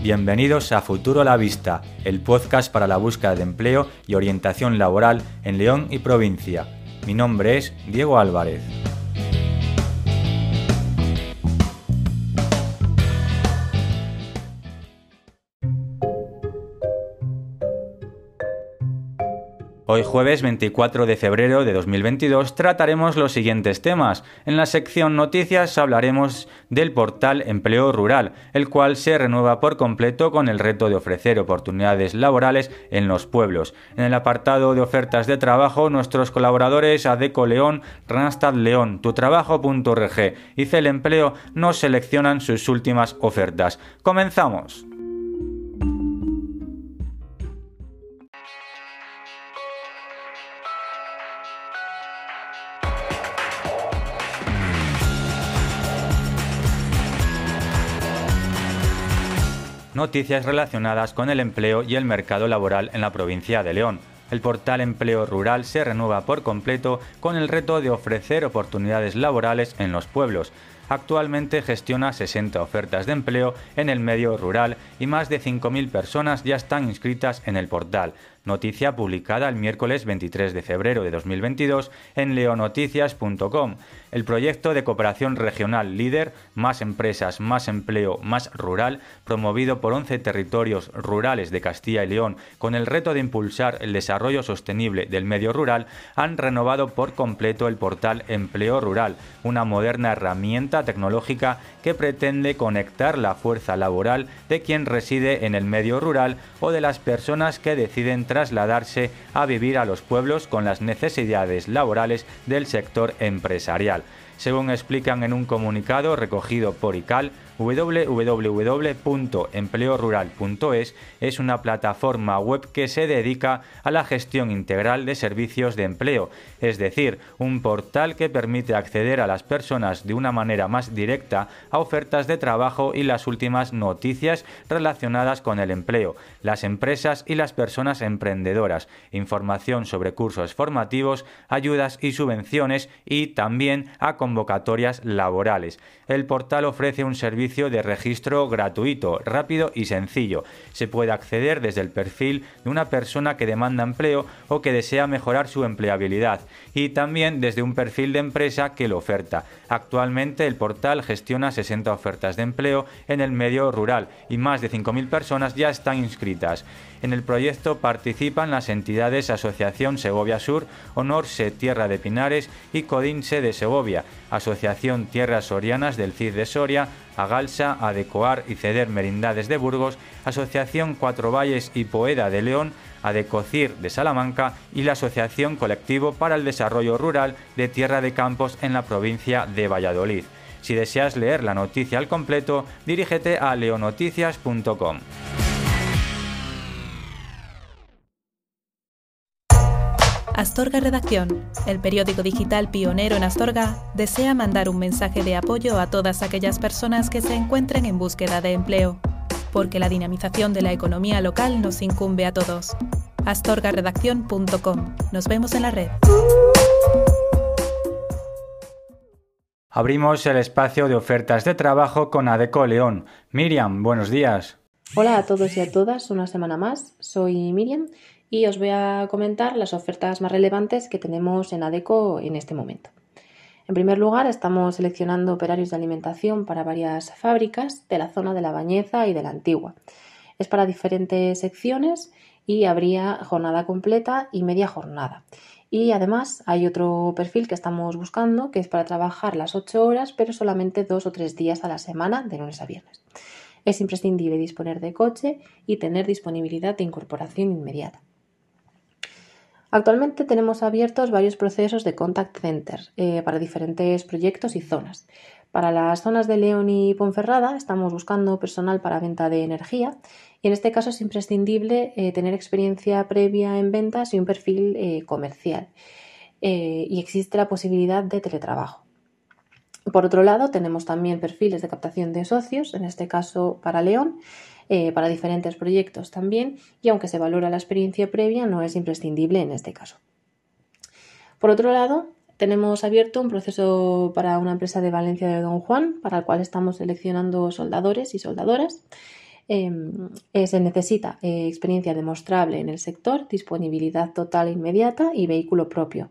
Bienvenidos a Futuro a la Vista, el podcast para la búsqueda de empleo y orientación laboral en León y provincia. Mi nombre es Diego Álvarez. Hoy jueves 24 de febrero de 2022 trataremos los siguientes temas. En la sección noticias hablaremos del portal Empleo Rural, el cual se renueva por completo con el reto de ofrecer oportunidades laborales en los pueblos. En el apartado de ofertas de trabajo, nuestros colaboradores Adeco León, Randstad León, tutrabajo.org y Cel Empleo nos seleccionan sus últimas ofertas. Comenzamos. Noticias relacionadas con el empleo y el mercado laboral en la provincia de León. El portal Empleo Rural se renueva por completo con el reto de ofrecer oportunidades laborales en los pueblos. Actualmente gestiona 60 ofertas de empleo en el medio rural y más de 5.000 personas ya están inscritas en el portal noticia publicada el miércoles 23 de febrero de 2022 en leonoticias.com. El proyecto de cooperación regional líder Más empresas, más empleo, más rural, promovido por 11 territorios rurales de Castilla y León con el reto de impulsar el desarrollo sostenible del medio rural, han renovado por completo el portal Empleo Rural, una moderna herramienta tecnológica que pretende conectar la fuerza laboral de quien reside en el medio rural o de las personas que deciden trasladarse a vivir a los pueblos con las necesidades laborales del sector empresarial. Según explican en un comunicado recogido por ICAL, www.empleorural.es es una plataforma web que se dedica a la gestión integral de servicios de empleo, es decir, un portal que permite acceder a las personas de una manera más directa a ofertas de trabajo y las últimas noticias relacionadas con el empleo, las empresas y las personas emprendedoras, información sobre cursos formativos, ayudas y subvenciones y también a convocatorias laborales. El portal ofrece un servicio de registro gratuito, rápido y sencillo. Se puede acceder desde el perfil de una persona que demanda empleo o que desea mejorar su empleabilidad y también desde un perfil de empresa que lo oferta. Actualmente el portal gestiona 60 ofertas de empleo en el medio rural y más de 5.000 personas ya están inscritas. En el proyecto participan las entidades Asociación Segovia Sur, Honorse Tierra de Pinares y Codinse de Segovia, Asociación Tierras Sorianas del CID de Soria, Agalsa, Adecoar y Ceder Merindades de Burgos, Asociación Cuatro Valles y Poeda de León, Adecocir de Salamanca y la Asociación Colectivo para el Desarrollo Rural de Tierra de Campos en la provincia de Valladolid. Si deseas leer la noticia al completo, dirígete a leonoticias.com. Astorga Redacción, el periódico digital pionero en Astorga, desea mandar un mensaje de apoyo a todas aquellas personas que se encuentren en búsqueda de empleo, porque la dinamización de la economía local nos incumbe a todos. astorgaredacción.com. Nos vemos en la red. Abrimos el espacio de ofertas de trabajo con Adeco León. Miriam, buenos días. Hola a todos y a todas, una semana más. Soy Miriam y os voy a comentar las ofertas más relevantes que tenemos en ADECO en este momento. En primer lugar, estamos seleccionando operarios de alimentación para varias fábricas de la zona de la Bañeza y de la Antigua. Es para diferentes secciones y habría jornada completa y media jornada. Y además hay otro perfil que estamos buscando que es para trabajar las 8 horas, pero solamente dos o tres días a la semana, de lunes a viernes. Es imprescindible disponer de coche y tener disponibilidad de incorporación inmediata. Actualmente tenemos abiertos varios procesos de contact center eh, para diferentes proyectos y zonas. Para las zonas de León y Ponferrada estamos buscando personal para venta de energía y en este caso es imprescindible eh, tener experiencia previa en ventas y un perfil eh, comercial. y existe la posibilidad de teletrabajo. Por otro lado, tenemos también perfiles de captación de socios, en este caso para León, eh, para diferentes proyectos también y aunque se valora la experiencia previa no es imprescindible en este caso. Por otro lado, tenemos abierto un proceso para una empresa de Valencia de Don Juan, para el cual estamos seleccionando soldadores y soldadoras. em, eh, se necesita eh, experiencia demostrable en el sector, disponibilidad total e inmediata y vehículo propio.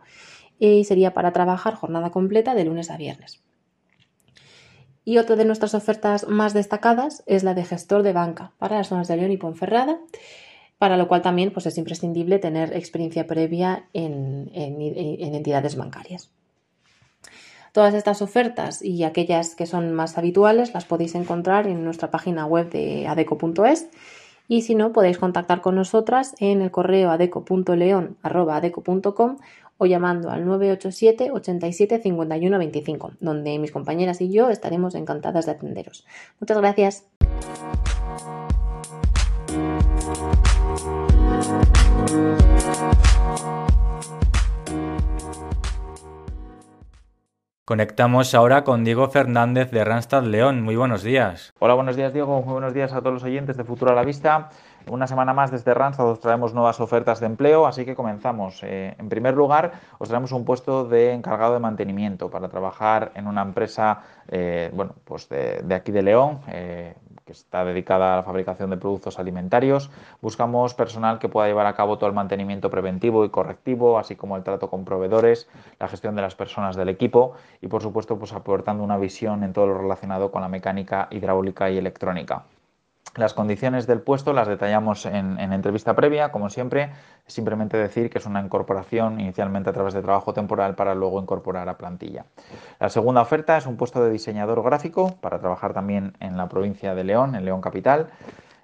Y sería para trabajar jornada completa de lunes a viernes. Y otra de nuestras ofertas más destacadas es la de gestor de banca para las zonas de León y Ponferrada, para lo cual también pues, es imprescindible tener experiencia previa en entidades bancarias. Todas estas ofertas y aquellas que son más habituales las podéis encontrar en nuestra página web de adeco.es y si no podéis contactar con nosotras en el correo adeco.leon.adeco.com o llamando al 987 87 51 25, donde mis compañeras y yo estaremos encantadas de atenderos. Muchas gracias. Conectamos ahora con Diego Fernández de Randstad León. Muy buenos días. Hola, buenos días Diego. Muy buenos días a todos los oyentes de Futuro a la Vista. Una semana más desde Randstad os traemos nuevas ofertas de empleo, así que comenzamos. Eh, en primer lugar, os traemos un puesto de encargado de mantenimiento para trabajar en una empresa eh, bueno, pues de, aquí de León. Eh, que está dedicada a la fabricación de productos alimentarios. Buscamos personal que pueda llevar a cabo todo el mantenimiento preventivo y correctivo, así como el trato con proveedores, la gestión de las personas del equipo y, por supuesto, pues aportando una visión en todo lo relacionado con la mecánica hidráulica y electrónica. Las condiciones del puesto las detallamos en, entrevista previa, como siempre, simplemente decir que es una incorporación inicialmente a través de trabajo temporal para luego incorporar a plantilla. La segunda oferta es un puesto de diseñador gráfico para trabajar también en la provincia de León, en León Capital.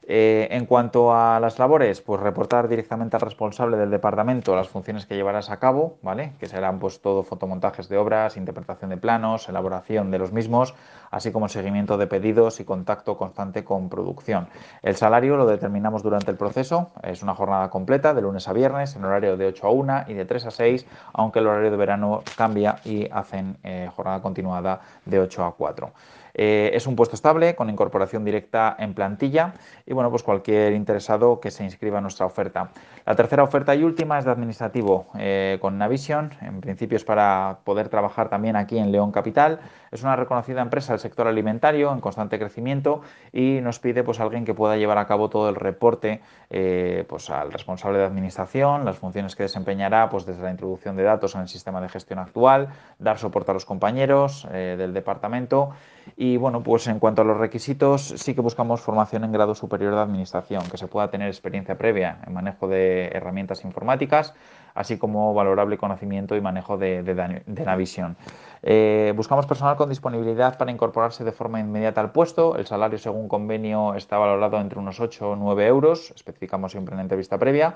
Eh, en cuanto a las labores, pues reportar directamente al responsable del departamento las funciones que llevarás a cabo, ¿vale? Que serán pues todo fotomontajes de obras, interpretación de planos, elaboración de los mismos, así como seguimiento de pedidos y contacto constante con producción. El salario lo determinamos durante el proceso, es una jornada completa de lunes a viernes en horario de 8 a 1 y de 3 a 6, aunque el horario de verano cambia y hacen eh, jornada continuada de 8 a 4. Eh, es un puesto estable con incorporación directa en plantilla bueno, pues cualquier interesado que se inscriba en nuestra oferta. La tercera oferta y última es de administrativo eh, con Navision. En principio es para poder trabajar también aquí en León Capital. Es una reconocida empresa del sector alimentario en constante crecimiento y nos pide pues alguien que pueda llevar a cabo todo el reporte eh, pues al responsable de administración, las funciones que desempeñará pues desde la introducción de datos en el sistema de gestión actual, dar soporte a los compañeros del departamento. Y bueno, pues en cuanto a los requisitos, sí que buscamos formación en grado superior de administración, que se pueda tener experiencia previa en manejo de herramientas informáticas, así como valorable conocimiento y manejo de, de, Navision. Eh, buscamos personal con disponibilidad para incorporarse de forma inmediata al puesto. El salario, según convenio, está valorado entre unos 8 o 9 euros, especificamos siempre en la entrevista previa.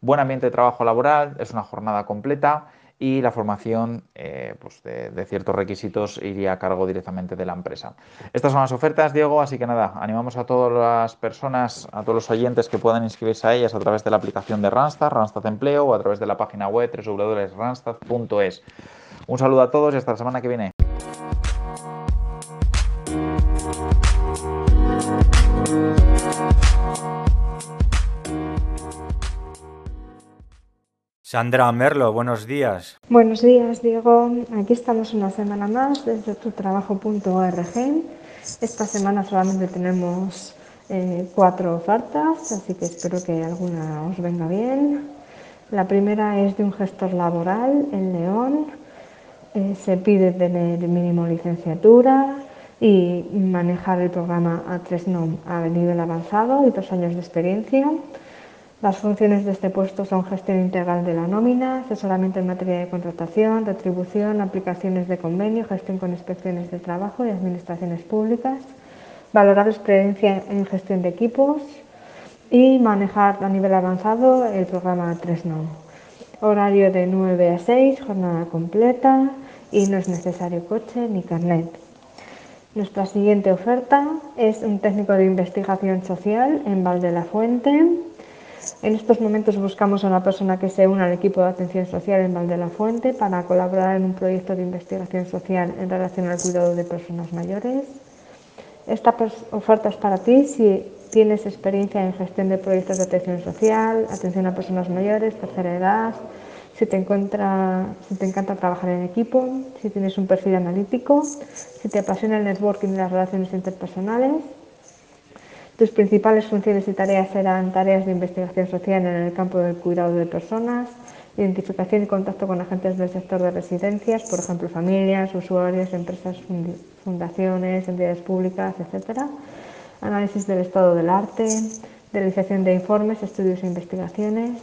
Buen ambiente de trabajo laboral, es una jornada completa y la formación eh, pues de, ciertos requisitos iría a cargo directamente de la empresa. Estas son las ofertas, Diego, así que nada, animamos a todas las personas, a todos los oyentes que puedan inscribirse a ellas a través de la aplicación de Randstad, Randstad Empleo o a través de la página web www.randstad.es. Un saludo a todos y hasta la semana que viene. Sandra Merlo, buenos días. Buenos días, Diego. Aquí estamos una semana más desde tutrabajo.org. Esta semana solamente tenemos eh, cuatro ofertas, así que espero que alguna os venga bien. La primera es de un gestor laboral en León. Eh, se pide tener mínimo licenciatura y manejar el programa A3NOM a nivel avanzado y dos años de experiencia. Las funciones de este puesto son gestión integral de la nómina, asesoramiento en materia de contratación, retribución, aplicaciones de convenio, gestión con inspecciones de trabajo y administraciones públicas, valorar experiencia en gestión de equipos y manejar a nivel avanzado el programa 3NOM. Horario de 9 a 6, jornada completa y no es necesario coche ni carnet. Nuestra siguiente oferta es un técnico de investigación social en Val de la Fuente en estos momentos buscamos a una persona que se una al equipo de atención social en Val de la Fuente para colaborar en un proyecto de investigación social en relación al cuidado de personas mayores. Esta oferta es para ti si tienes experiencia en gestión de proyectos de atención social, atención a personas mayores, tercera edad, si te, encuentra, si te encanta trabajar en equipo, si tienes un perfil analítico, si te apasiona el networking y las relaciones interpersonales Tus principales funciones y tareas serán tareas de investigación social en el campo del cuidado de personas, identificación y contacto con agentes del sector de residencias, por ejemplo, familias, usuarios, empresas, fundaciones, entidades públicas, etc. Análisis del estado del arte, realización de informes, estudios e investigaciones,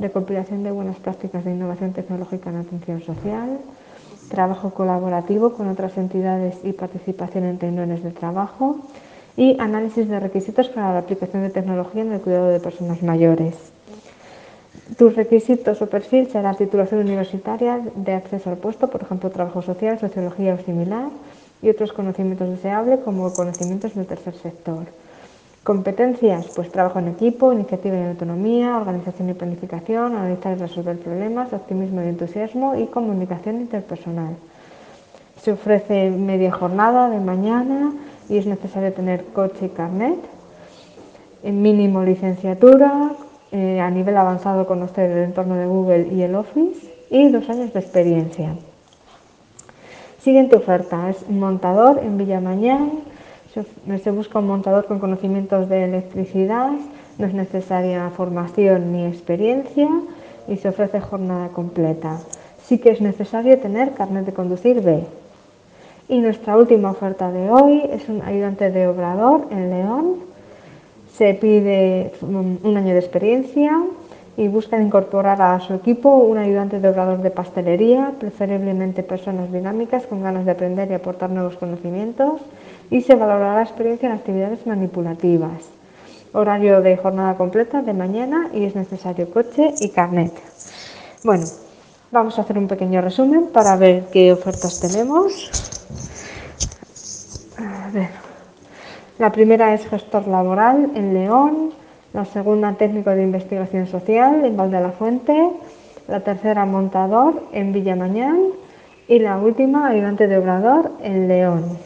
recopilación de buenas prácticas de innovación tecnológica en atención social, trabajo colaborativo con otras entidades y participación en reuniones de trabajo, y análisis de requisitos para la aplicación de tecnología en el cuidado de personas mayores. Tus requisitos o perfil será titulación universitaria de acceso al puesto, por ejemplo, trabajo social, sociología o similar, y otros conocimientos deseables como conocimientos del tercer sector. Competencias, pues trabajo en equipo, iniciativa y autonomía, organización y planificación, analizar y resolver problemas, optimismo y entusiasmo y comunicación interpersonal. Se ofrece media jornada de mañana, y es necesario tener coche y carnet. En mínimo licenciatura, eh, a nivel avanzado conocer el entorno de Google y el Office y dos años de experiencia. Siguiente oferta es montador en Villamañán. Se, se busca un montador con conocimientos de electricidad, no es necesaria formación ni experiencia y se ofrece jornada completa. Sí que es necesario tener carnet de conducir B. Y nuestra última oferta de hoy es un ayudante de obrador en León. Se pide un año de experiencia y buscan incorporar a su equipo un ayudante de obrador de pastelería, preferiblemente personas dinámicas con ganas de aprender y aportar nuevos conocimientos. Y se valorará la experiencia en actividades manipulativas. Horario de jornada completa de mañana y es necesario coche y carnet. Bueno, vamos a hacer un pequeño resumen para ver qué ofertas tenemos. La primera es gestor laboral en León, la segunda técnico de investigación social en Valde la Fuente, la tercera montador en Villamañán y la última ayudante de obrador en León.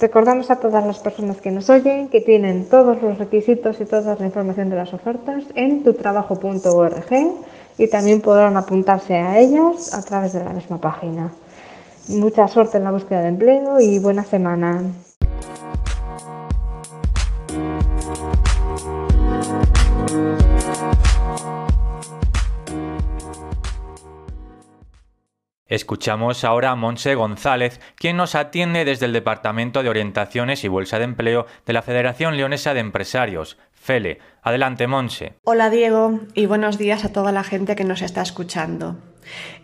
Recordamos a todas las personas que nos oyen que tienen todos los requisitos y toda la información de las ofertas en tutrabajo.org y también podrán apuntarse a ellas a través de la misma página. Mucha suerte en la búsqueda de empleo y buena semana. Escuchamos ahora a Monse González, quien nos atiende desde el Departamento de Orientaciones y Bolsa de Empleo de la Federación Leonesa de Empresarios, FELE. Adelante, Monse. Hola, Diego, y buenos días a toda la gente que nos está escuchando.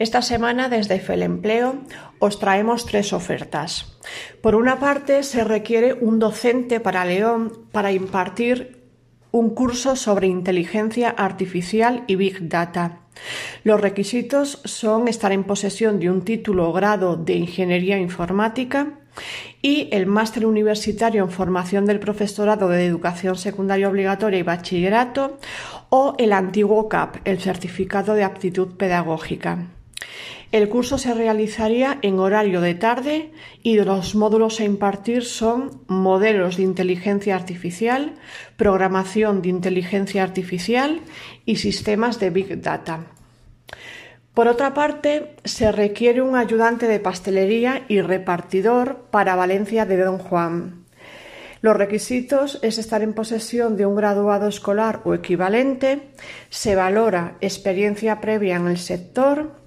Esta semana desde FELE Empleo os traemos tres ofertas. Por una parte, se requiere un docente para León para impartir un curso sobre inteligencia artificial y Big Data. Los requisitos son estar en posesión de un título o grado de Ingeniería Informática y el máster universitario en formación del profesorado de educación secundaria obligatoria y bachillerato o el antiguo CAP, el certificado de aptitud pedagógica. El curso se realizaría en horario de tarde y los módulos a impartir son modelos de inteligencia artificial, programación de inteligencia artificial y sistemas de Big Data. Por otra parte, se requiere un ayudante de pastelería y repartidor para Valencia de Don Juan. Los requisitos es estar en posesión de un graduado escolar o equivalente, se valora experiencia previa en el sector,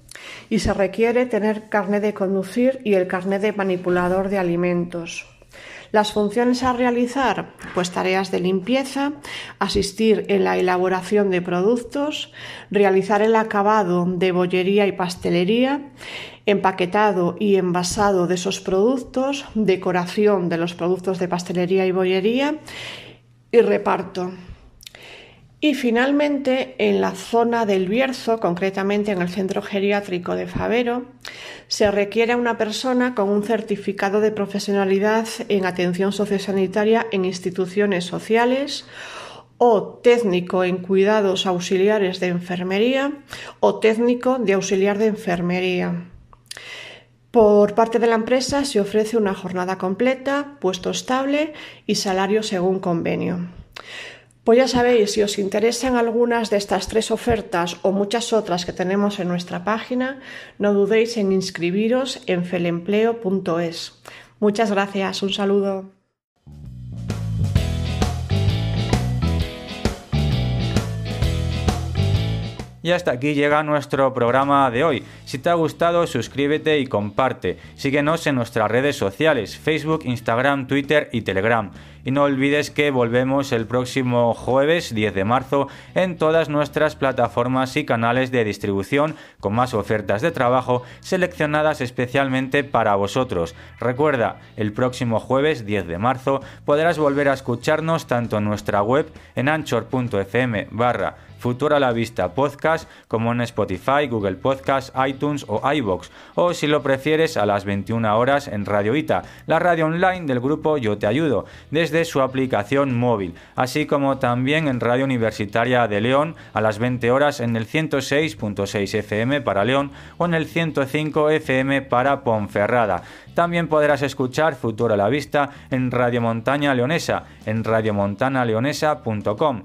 y se requiere tener carnet de conducir y el carnet de manipulador de alimentos. Las funciones a realizar, pues tareas de limpieza, asistir en la elaboración de productos, realizar el acabado de bollería y pastelería, empaquetado y envasado de esos productos, decoración de los productos de pastelería y bollería y reparto. Y finalmente, en la zona del Bierzo, concretamente en el centro geriátrico de Favero, se requiere una persona con un certificado de profesionalidad en atención sociosanitaria en instituciones sociales o técnico en cuidados auxiliares de enfermería o técnico de auxiliar de enfermería. Por parte de la empresa se ofrece una jornada completa, puesto estable y salario según convenio. Pues ya sabéis, si os interesan algunas de estas tres ofertas o muchas otras que tenemos en nuestra página, no dudéis en inscribiros en felempleo.es. Muchas gracias, un saludo. Y hasta aquí llega nuestro programa de hoy. Si te ha gustado, suscríbete y comparte. Síguenos en nuestras redes sociales, Facebook, Instagram, Twitter y Telegram. Y no olvides que volvemos el próximo jueves 10 de marzo en todas nuestras plataformas y canales de distribución con más ofertas de trabajo seleccionadas especialmente para vosotros. Recuerda, el próximo jueves 10 de marzo podrás volver a escucharnos tanto en nuestra web en anchor.fm barra Futura a la Vista Podcast, como en Spotify, Google Podcast, iTunes o iBox, o si lo prefieres a las 21 horas en Radio Ita, la radio online del grupo Yo Te Ayudo, desde su aplicación móvil, así como también en Radio Universitaria de León a las 20 horas en el 106.6 FM para León o en el 105 FM para Ponferrada. También podrás escuchar Futuro a la Vista en Radio Montaña Leonesa, en radiomontanaleonesa.com.